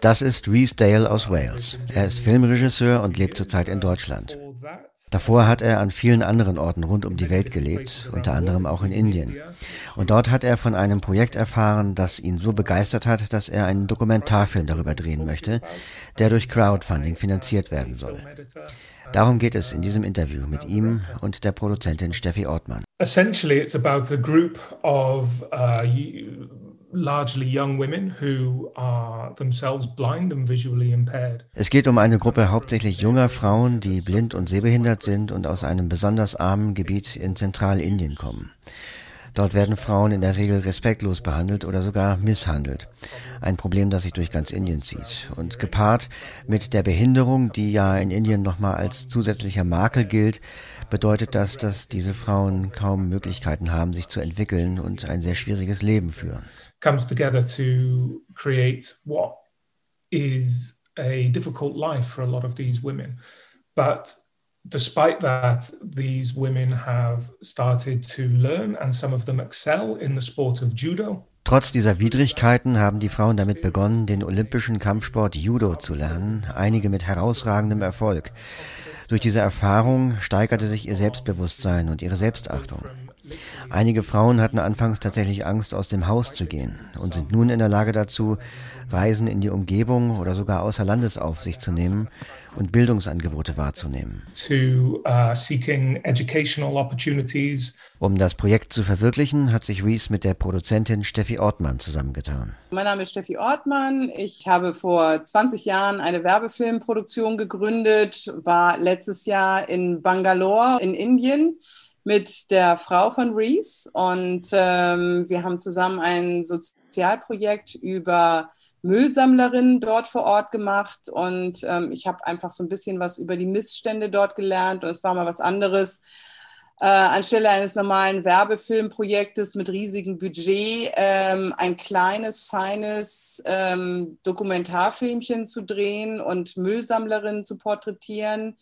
Das ist Reese Dale aus Wales. Er ist Filmregisseur und lebt zurzeit in Deutschland. Davor hat er an vielen anderen Orten rund um die Welt gelebt, unter anderem auch in Indien. Und dort hat er von einem Projekt erfahren, das ihn so begeistert hat, dass er einen Dokumentarfilm darüber drehen möchte, der durch Crowdfunding finanziert werden soll. Darum geht es in diesem Interview mit ihm und der Produzentin Steffi Ortmann. Essentially it's about a group of uh, Es geht um eine Gruppe hauptsächlich junger Frauen, die blind und sehbehindert sind und aus einem besonders armen Gebiet in Zentralindien kommen. Dort werden Frauen in der Regel respektlos behandelt oder sogar misshandelt. Ein Problem, das sich durch ganz Indien zieht. Und gepaart mit der Behinderung, die ja in Indien nochmal als zusätzlicher Makel gilt, bedeutet das, dass diese Frauen kaum Möglichkeiten haben, sich zu entwickeln und ein sehr schwieriges Leben führen comes together to create what is a difficult life for a lot of these women. But despite that, these women have started to learn and some of them excel in the sport of judo. Trotz dieser Widrigkeiten haben die Frauen damit begonnen, den olympischen Kampfsport Judo zu lernen, einige mit herausragendem Erfolg. Durch diese Erfahrung steigerte sich ihr Selbstbewusstsein und ihre Selbstachtung. Einige Frauen hatten anfangs tatsächlich Angst, aus dem Haus zu gehen und sind nun in der Lage dazu, Reisen in die Umgebung oder sogar außer Landes auf sich zu nehmen und Bildungsangebote wahrzunehmen. To, uh, um das Projekt zu verwirklichen, hat sich Reese mit der Produzentin Steffi Ortmann zusammengetan. Mein Name ist Steffi Ortmann. Ich habe vor 20 Jahren eine Werbefilmproduktion gegründet, war letztes Jahr in Bangalore in Indien mit der Frau von Reese und ähm, wir haben zusammen ein Sozialprojekt über Müllsammlerinnen dort vor Ort gemacht und ähm, ich habe einfach so ein bisschen was über die Missstände dort gelernt und es war mal was anderes. Äh, anstelle eines normalen Werbefilmprojektes mit riesigem Budget ähm, ein kleines, feines ähm, Dokumentarfilmchen zu drehen und Müllsammlerinnen zu porträtieren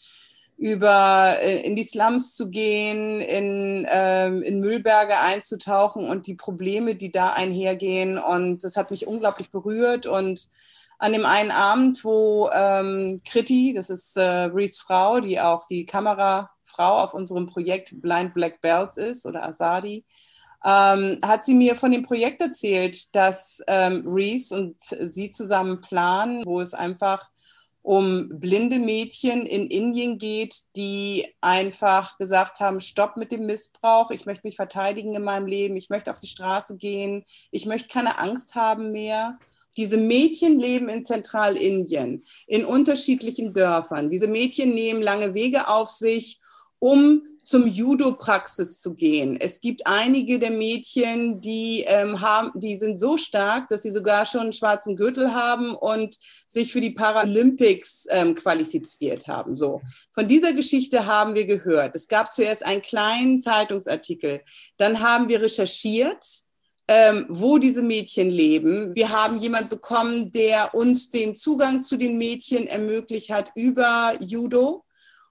über äh, in die Slums zu gehen, in, ähm, in Müllberge einzutauchen und die Probleme, die da einhergehen. Und das hat mich unglaublich berührt. Und an dem einen Abend, wo ähm, Kriti, das ist äh, Rees Frau, die auch die Kamerafrau auf unserem Projekt Blind Black Belts ist, oder Asadi, ähm, hat sie mir von dem Projekt erzählt, dass ähm, Reese und sie zusammen planen, wo es einfach um blinde Mädchen in Indien geht, die einfach gesagt haben, stopp mit dem Missbrauch, ich möchte mich verteidigen in meinem Leben, ich möchte auf die Straße gehen, ich möchte keine Angst haben mehr. Diese Mädchen leben in Zentralindien, in unterschiedlichen Dörfern. Diese Mädchen nehmen lange Wege auf sich um zum Judo-Praxis zu gehen. Es gibt einige der Mädchen, die, ähm, haben, die sind so stark, dass sie sogar schon einen schwarzen Gürtel haben und sich für die Paralympics ähm, qualifiziert haben. So. Von dieser Geschichte haben wir gehört. Es gab zuerst einen kleinen Zeitungsartikel. Dann haben wir recherchiert. Ähm, wo diese Mädchen leben. Wir haben jemand bekommen, der uns den Zugang zu den Mädchen ermöglicht hat über Judo.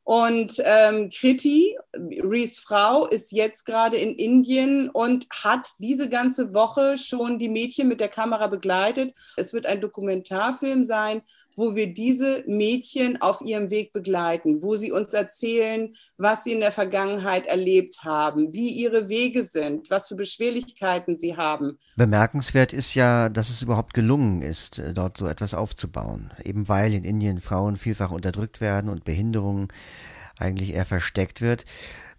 Und ähm, Kriti, Rees Frau, ist jetzt gerade in Indien und hat diese ganze Woche schon die Mädchen mit der Kamera begleitet. Es wird ein Dokumentarfilm sein, wo wir diese Mädchen auf ihrem Weg begleiten, wo sie uns erzählen, was sie in der Vergangenheit erlebt haben, wie ihre Wege sind, was für Beschwerlichkeiten sie haben. Bemerkenswert ist ja, dass es überhaupt gelungen ist, äh, dort so etwas aufzubauen, eben weil in Indien Frauen vielfach unterdrückt werden und Behinderungen eigentlich eher versteckt wird.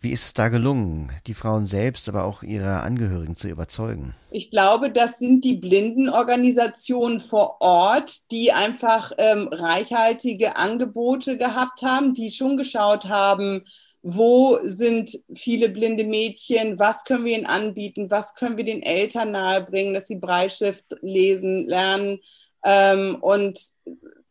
Wie ist es da gelungen, die Frauen selbst, aber auch ihre Angehörigen zu überzeugen? Ich glaube, das sind die Blindenorganisationen vor Ort, die einfach ähm, reichhaltige Angebote gehabt haben, die schon geschaut haben, wo sind viele blinde Mädchen, was können wir ihnen anbieten, was können wir den Eltern nahebringen, dass sie Breitschrift lesen, lernen. Ähm, und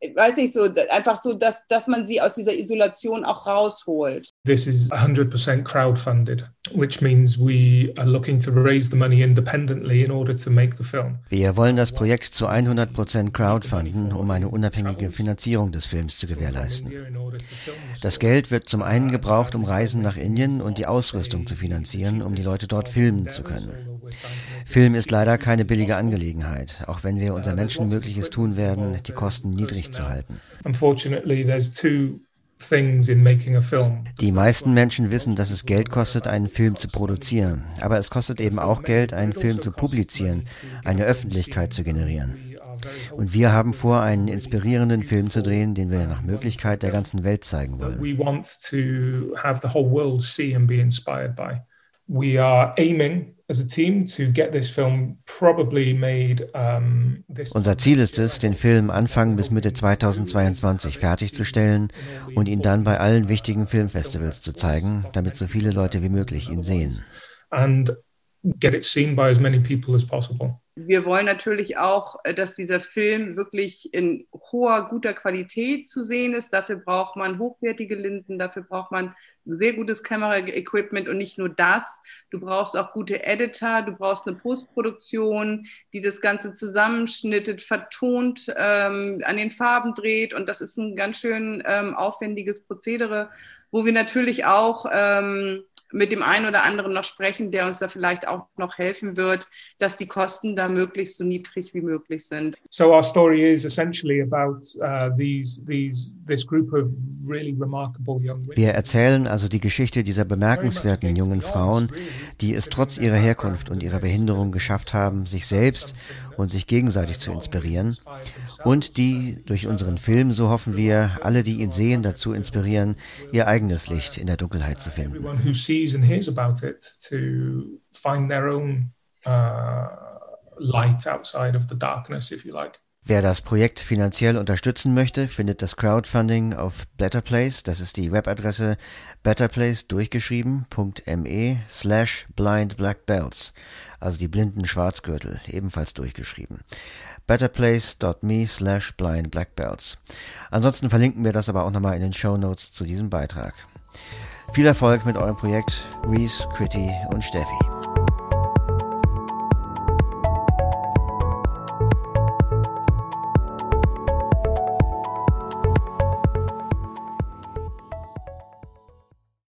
weiß ich so, einfach so, dass, dass man sie aus dieser Isolation auch rausholt. This is 100% crowdfunded, which means we are looking to raise the money independently in order to make the film. Wir wollen das Projekt zu 100% crowdfunden, um eine unabhängige Finanzierung des Films zu gewährleisten. Das Geld wird zum einen gebraucht, um Reisen nach Indien und die Ausrüstung zu finanzieren, um die Leute dort filmen zu können. Film ist leider keine billige Angelegenheit, auch wenn wir unser Menschenmögliches tun werden, die Kosten niedrig zu halten. Die meisten Menschen wissen, dass es Geld kostet, einen Film zu produzieren, aber es kostet eben auch Geld, einen Film zu publizieren, eine Öffentlichkeit zu generieren. Und wir haben vor, einen inspirierenden Film zu drehen, den wir nach Möglichkeit der ganzen Welt zeigen wollen. We are aiming unser Ziel ist es, den Film Anfang bis Mitte 2022 fertigzustellen und ihn dann bei allen wichtigen Filmfestivals zu zeigen, damit so viele Leute wie möglich ihn sehen. And get it seen by as many people as possible wir wollen natürlich auch, äh, dass dieser Film wirklich in hoher, guter Qualität zu sehen ist. Dafür braucht man hochwertige Linsen, dafür braucht man sehr gutes Kameraequipment und nicht nur das. Du brauchst auch gute Editor, du brauchst eine Postproduktion, die das Ganze zusammenschnittet, vertont, ähm, an den Farben dreht. Und das ist ein ganz schön ähm, aufwendiges Prozedere, wo wir natürlich auch ähm, mit dem einen oder anderen noch sprechen, der uns da vielleicht auch noch helfen wird, dass die Kosten da möglichst so niedrig wie möglich sind. So our story is essentially about uh, these these this group of really remarkable young women. Wir erzählen also die Geschichte dieser bemerkenswerten jungen Frauen, die es trotz ihrer Herkunft und ihrer Behinderung geschafft haben, sich selbst und sich gegenseitig zu inspirieren und die durch unseren Film, so hoffen wir, alle, die ihn sehen, dazu inspirieren, ihr eigenes Licht in der Dunkelheit zu finden. Uh, light outside of the darkness, if you like. Wer das Projekt finanziell unterstützen möchte, findet das Crowdfunding auf Betterplace. Das ist die Webadresse betterplace durchgeschrieben.me slash blindblackbelts. Also die blinden Schwarzgürtel, ebenfalls durchgeschrieben. betterplace.me slash blindblackbelts. Ansonsten verlinken wir das aber auch nochmal in den Show Notes zu diesem Beitrag. Viel Erfolg mit eurem Projekt, Reese, Critty und Steffi.